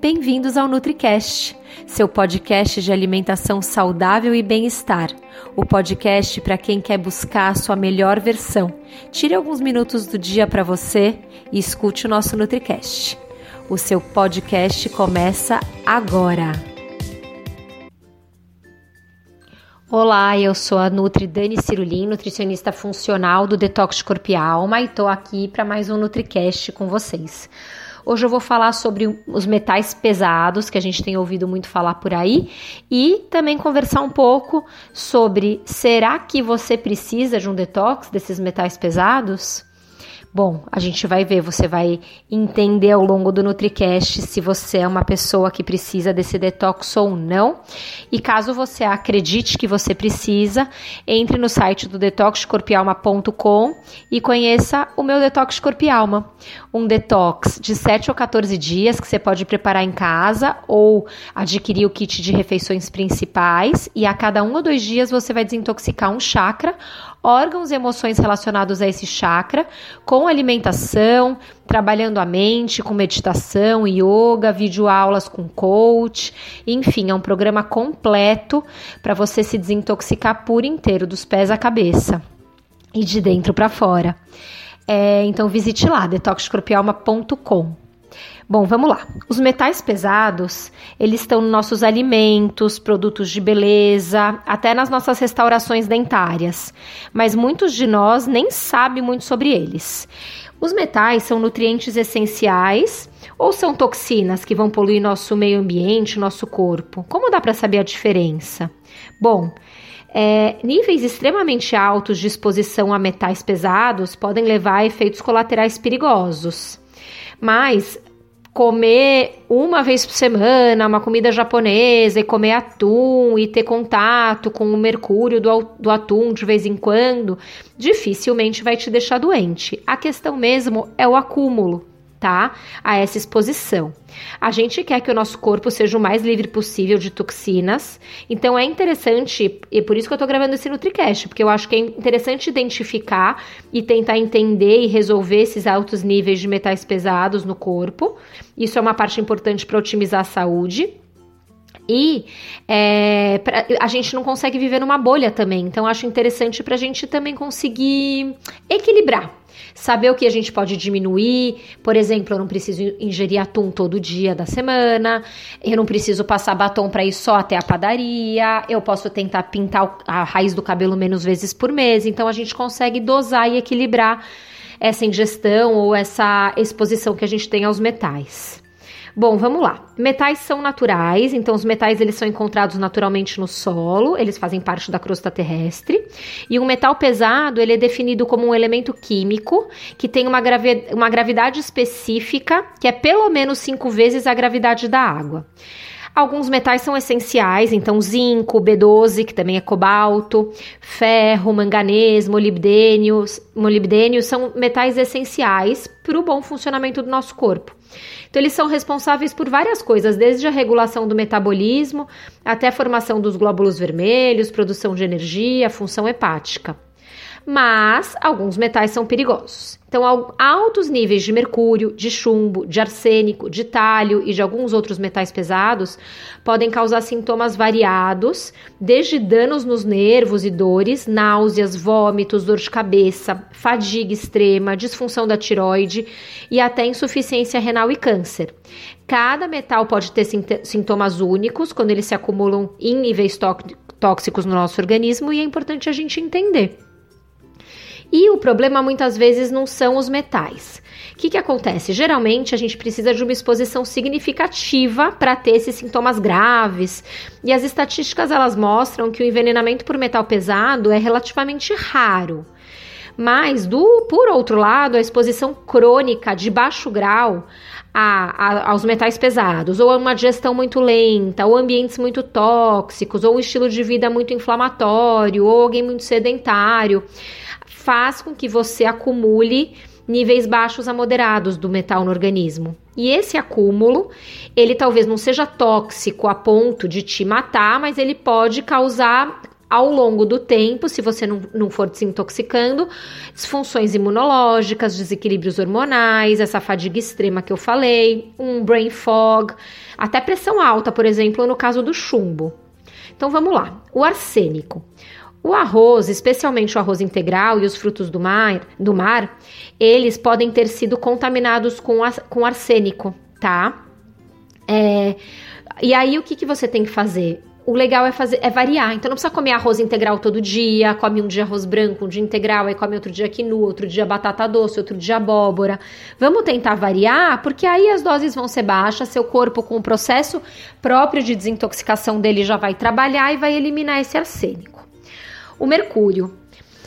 Bem-vindos ao NutriCast, seu podcast de alimentação saudável e bem-estar. O podcast para quem quer buscar a sua melhor versão. Tire alguns minutos do dia para você e escute o nosso NutriCast. O seu podcast começa agora. Olá, eu sou a Nutri Dani Cirulim, nutricionista funcional do Detox Corpo e Alma e estou aqui para mais um NutriCast com vocês. Hoje eu vou falar sobre os metais pesados, que a gente tem ouvido muito falar por aí, e também conversar um pouco sobre será que você precisa de um detox desses metais pesados? Bom, a gente vai ver, você vai entender ao longo do NutriCast se você é uma pessoa que precisa desse detox ou não. E caso você acredite que você precisa, entre no site do detoxcorpialma.com e conheça o meu Detox Corpo e Alma. Um detox de 7 ou 14 dias que você pode preparar em casa ou adquirir o kit de refeições principais e a cada um ou dois dias você vai desintoxicar um chakra órgãos e emoções relacionados a esse chakra, com alimentação, trabalhando a mente, com meditação, yoga, videoaulas com coach, enfim, é um programa completo para você se desintoxicar por inteiro, dos pés à cabeça e de dentro para fora. É, então visite lá, detoxcorpialma.com. Bom, vamos lá. Os metais pesados, eles estão nos nossos alimentos, produtos de beleza, até nas nossas restaurações dentárias, mas muitos de nós nem sabem muito sobre eles. Os metais são nutrientes essenciais ou são toxinas que vão poluir nosso meio ambiente, nosso corpo? Como dá para saber a diferença? Bom, é, níveis extremamente altos de exposição a metais pesados podem levar a efeitos colaterais perigosos. Mas comer uma vez por semana uma comida japonesa e comer atum e ter contato com o mercúrio do, do atum de vez em quando, dificilmente vai te deixar doente. A questão mesmo é o acúmulo tá? A essa exposição. A gente quer que o nosso corpo seja o mais livre possível de toxinas, então é interessante, e por isso que eu tô gravando esse NutriCast, porque eu acho que é interessante identificar e tentar entender e resolver esses altos níveis de metais pesados no corpo. Isso é uma parte importante para otimizar a saúde. E é, pra, a gente não consegue viver numa bolha também, então acho interessante para a gente também conseguir equilibrar. Saber o que a gente pode diminuir, por exemplo, eu não preciso ingerir atum todo dia da semana, eu não preciso passar batom para ir só até a padaria, eu posso tentar pintar a raiz do cabelo menos vezes por mês. Então a gente consegue dosar e equilibrar essa ingestão ou essa exposição que a gente tem aos metais. Bom, vamos lá. Metais são naturais, então os metais eles são encontrados naturalmente no solo, eles fazem parte da crosta terrestre. E um metal pesado, ele é definido como um elemento químico que tem uma, gravi uma gravidade específica, que é pelo menos cinco vezes a gravidade da água. Alguns metais são essenciais, então zinco, B12, que também é cobalto, ferro, manganês, molibdênio, molibdênio são metais essenciais para o bom funcionamento do nosso corpo. Então, eles são responsáveis por várias coisas, desde a regulação do metabolismo até a formação dos glóbulos vermelhos, produção de energia, função hepática mas alguns metais são perigosos. Então, altos níveis de mercúrio, de chumbo, de arsênico, de talho e de alguns outros metais pesados podem causar sintomas variados, desde danos nos nervos e dores, náuseas, vômitos, dor de cabeça, fadiga extrema, disfunção da tiroide e até insuficiência renal e câncer. Cada metal pode ter sintomas únicos quando eles se acumulam em níveis tóxicos no nosso organismo e é importante a gente entender. E o problema muitas vezes não são os metais. O que, que acontece? Geralmente a gente precisa de uma exposição significativa para ter esses sintomas graves. E as estatísticas elas mostram que o envenenamento por metal pesado é relativamente raro. Mas, do, por outro lado, a exposição crônica de baixo grau a, a, aos metais pesados, ou a uma digestão muito lenta, ou ambientes muito tóxicos, ou um estilo de vida muito inflamatório, ou alguém muito sedentário, faz com que você acumule níveis baixos a moderados do metal no organismo. E esse acúmulo, ele talvez não seja tóxico a ponto de te matar, mas ele pode causar ao longo do tempo, se você não, não for desintoxicando, disfunções imunológicas, desequilíbrios hormonais, essa fadiga extrema que eu falei, um brain fog, até pressão alta, por exemplo, no caso do chumbo. Então vamos lá. O arsênico. O arroz, especialmente o arroz integral e os frutos do mar, do mar eles podem ter sido contaminados com, com arsênico, tá? É, e aí o que, que você tem que fazer? o legal é fazer é variar. Então não precisa comer arroz integral todo dia, come um dia arroz branco, um dia integral, aí come outro dia quinoa, outro dia batata doce, outro dia abóbora. Vamos tentar variar, porque aí as doses vão ser baixas, seu corpo com o processo próprio de desintoxicação dele já vai trabalhar e vai eliminar esse arsênico. O mercúrio.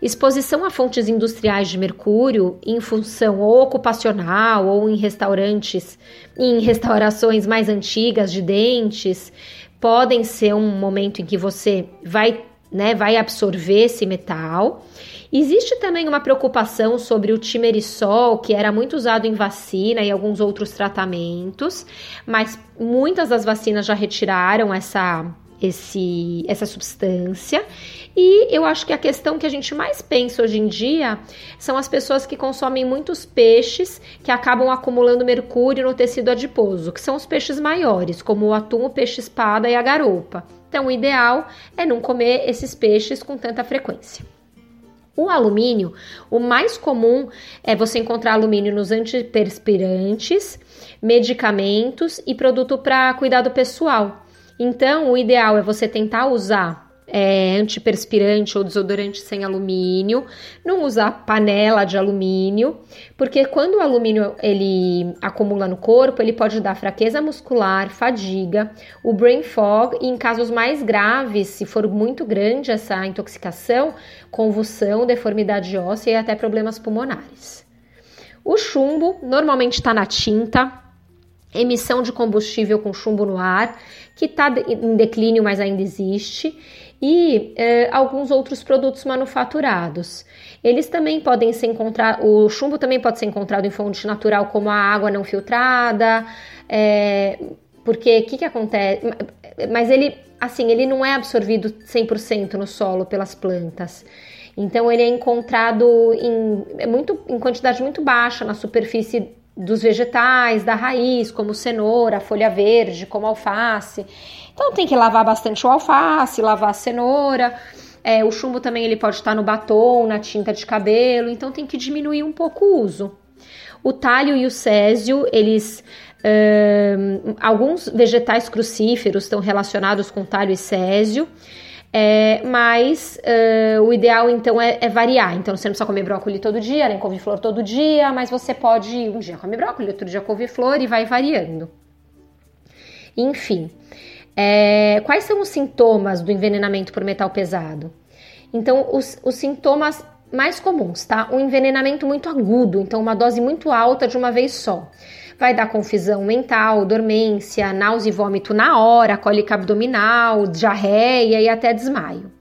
Exposição a fontes industriais de mercúrio em função ocupacional ou em restaurantes, em restaurações mais antigas de dentes, podem ser um momento em que você vai, né, vai absorver esse metal. Existe também uma preocupação sobre o timerisol, que era muito usado em vacina e alguns outros tratamentos, mas muitas das vacinas já retiraram essa esse, essa substância. E eu acho que a questão que a gente mais pensa hoje em dia são as pessoas que consomem muitos peixes que acabam acumulando mercúrio no tecido adiposo, que são os peixes maiores, como o atum, o peixe-espada e a garopa. Então, o ideal é não comer esses peixes com tanta frequência. O alumínio, o mais comum é você encontrar alumínio nos antiperspirantes, medicamentos e produto para cuidado pessoal. Então, o ideal é você tentar usar é, antiperspirante ou desodorante sem alumínio, não usar panela de alumínio, porque quando o alumínio ele acumula no corpo, ele pode dar fraqueza muscular, fadiga, o brain fog e em casos mais graves, se for muito grande essa intoxicação, convulsão, deformidade óssea e até problemas pulmonares. O chumbo normalmente está na tinta, emissão de combustível com chumbo no ar, que está em declínio, mas ainda existe, e é, alguns outros produtos manufaturados. Eles também podem ser encontrados, o chumbo também pode ser encontrado em fonte natural, como a água não filtrada, é, porque o que, que acontece? Mas ele, assim, ele não é absorvido 100% no solo pelas plantas. Então ele é encontrado em, é muito, em quantidade muito baixa na superfície dos vegetais, da raiz, como cenoura, folha verde, como alface. Então tem que lavar bastante o alface, lavar a cenoura. É, o chumbo também ele pode estar no batom, na tinta de cabelo, então tem que diminuir um pouco o uso. O talho e o césio, eles alguns vegetais crucíferos estão relacionados com talho e césio. É, mas uh, o ideal então é, é, variar. Então você não precisa comer brócolis todo dia, nem couve-flor todo dia, mas você pode um dia comer brócolis, outro dia couve-flor e vai variando. Enfim, é, quais são os sintomas do envenenamento por metal pesado? Então, os, os sintomas mais comuns, tá? Um envenenamento muito agudo, então uma dose muito alta de uma vez só vai dar confusão mental, dormência, náusea e vômito na hora, cólica abdominal, diarreia e até desmaio.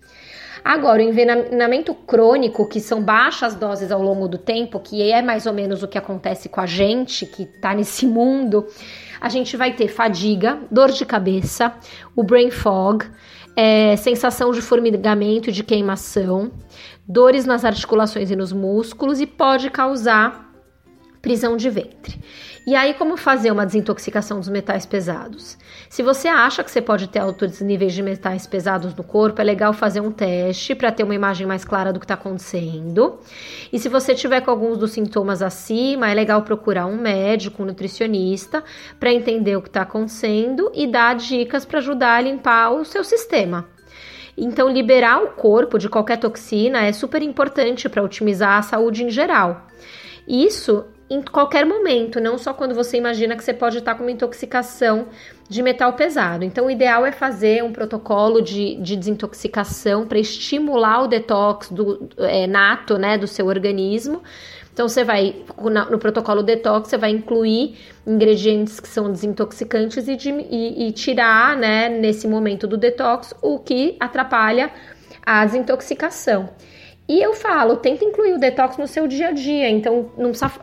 Agora, o envenenamento crônico, que são baixas doses ao longo do tempo, que é mais ou menos o que acontece com a gente que tá nesse mundo, a gente vai ter fadiga, dor de cabeça, o brain fog, é, sensação de formigamento, de queimação, dores nas articulações e nos músculos e pode causar prisão de ventre. E aí, como fazer uma desintoxicação dos metais pesados? Se você acha que você pode ter altos níveis de metais pesados no corpo, é legal fazer um teste para ter uma imagem mais clara do que está acontecendo. E se você tiver com alguns dos sintomas acima, é legal procurar um médico, um nutricionista, para entender o que está acontecendo e dar dicas para ajudar a limpar o seu sistema. Então, liberar o corpo de qualquer toxina é super importante para otimizar a saúde em geral. Isso em qualquer momento, não só quando você imagina que você pode estar com uma intoxicação de metal pesado. Então, o ideal é fazer um protocolo de, de desintoxicação para estimular o detox do, é, nato né, do seu organismo. Então, você vai, no protocolo detox, você vai incluir ingredientes que são desintoxicantes e, de, e, e tirar, né, nesse momento do detox, o que atrapalha a desintoxicação. E eu falo, tenta incluir o detox no seu dia a dia. Então,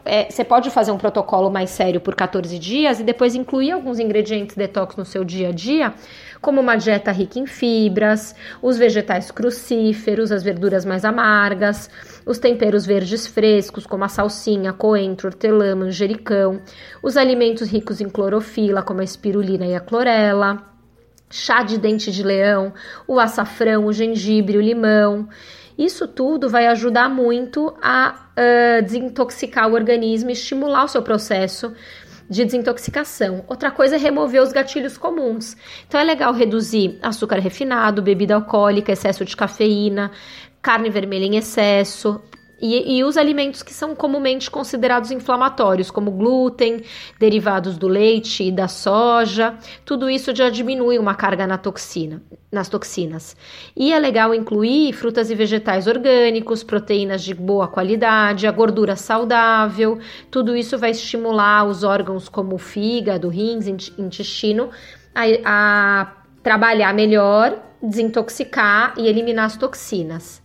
é, você pode fazer um protocolo mais sério por 14 dias e depois incluir alguns ingredientes detox no seu dia a dia, como uma dieta rica em fibras, os vegetais crucíferos, as verduras mais amargas, os temperos verdes frescos, como a salsinha, coentro, hortelã, manjericão, os alimentos ricos em clorofila, como a espirulina e a clorela, chá de dente de leão, o açafrão, o gengibre, o limão. Isso tudo vai ajudar muito a uh, desintoxicar o organismo e estimular o seu processo de desintoxicação. Outra coisa é remover os gatilhos comuns. Então é legal reduzir açúcar refinado, bebida alcoólica, excesso de cafeína, carne vermelha em excesso, e, e, os alimentos que são comumente considerados inflamatórios, como glúten, derivados do leite e da soja, tudo isso já diminui uma carga na toxina, nas toxinas. E é legal incluir frutas e vegetais orgânicos, proteínas de boa qualidade, a gordura saudável, tudo isso vai estimular os órgãos como o fígado, rins, intestino a, a trabalhar melhor, desintoxicar e eliminar as toxinas.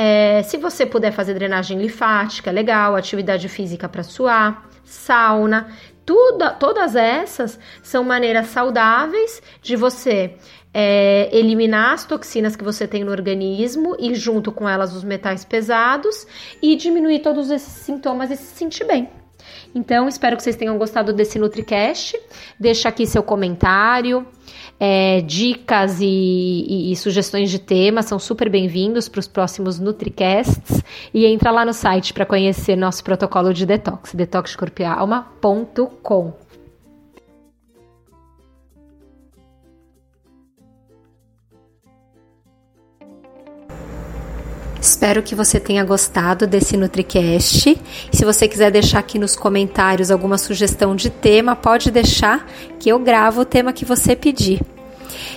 É, se você puder fazer drenagem linfática, legal, atividade física para suar, sauna, tudo, todas essas são maneiras saudáveis de você é, eliminar as toxinas que você tem no organismo e junto com elas os metais pesados e diminuir todos esses sintomas e se sentir bem. Então, espero que vocês tenham gostado desse NutriCast. Deixa aqui seu comentário, é, dicas e, e, e, sugestões de temas são super bem-vindos para os próximos NutriCasts. E entra lá no site para conhecer nosso protocolo de detox, detoxcorpialma.com. Espero que você tenha gostado desse NutriCast. Se você quiser deixar aqui nos comentários alguma sugestão de tema, pode deixar que eu gravo o tema que você pedir.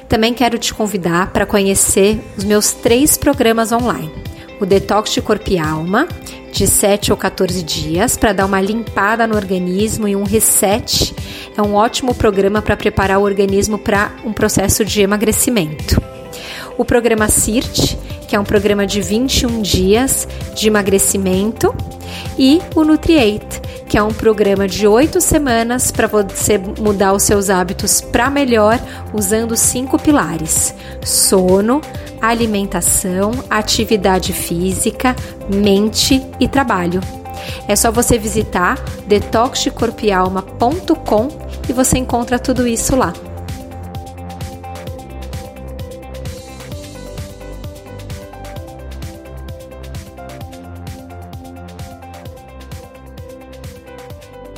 Também quero te convidar para conhecer os meus três programas online. O Detox de Corpo e Alma, de 7 ou 14 dias, para dar uma limpada no organismo e um reset. É um ótimo programa para preparar o organismo para um processo de emagrecimento. O programa CIRT, que é um programa de 21 dias de emagrecimento, e o Nutriate, que é um programa de oito semanas para você mudar os seus hábitos para melhor usando cinco pilares: sono, alimentação, atividade física, mente e trabalho. É só você visitar detoxdecorpialma.com e você encontra tudo isso lá.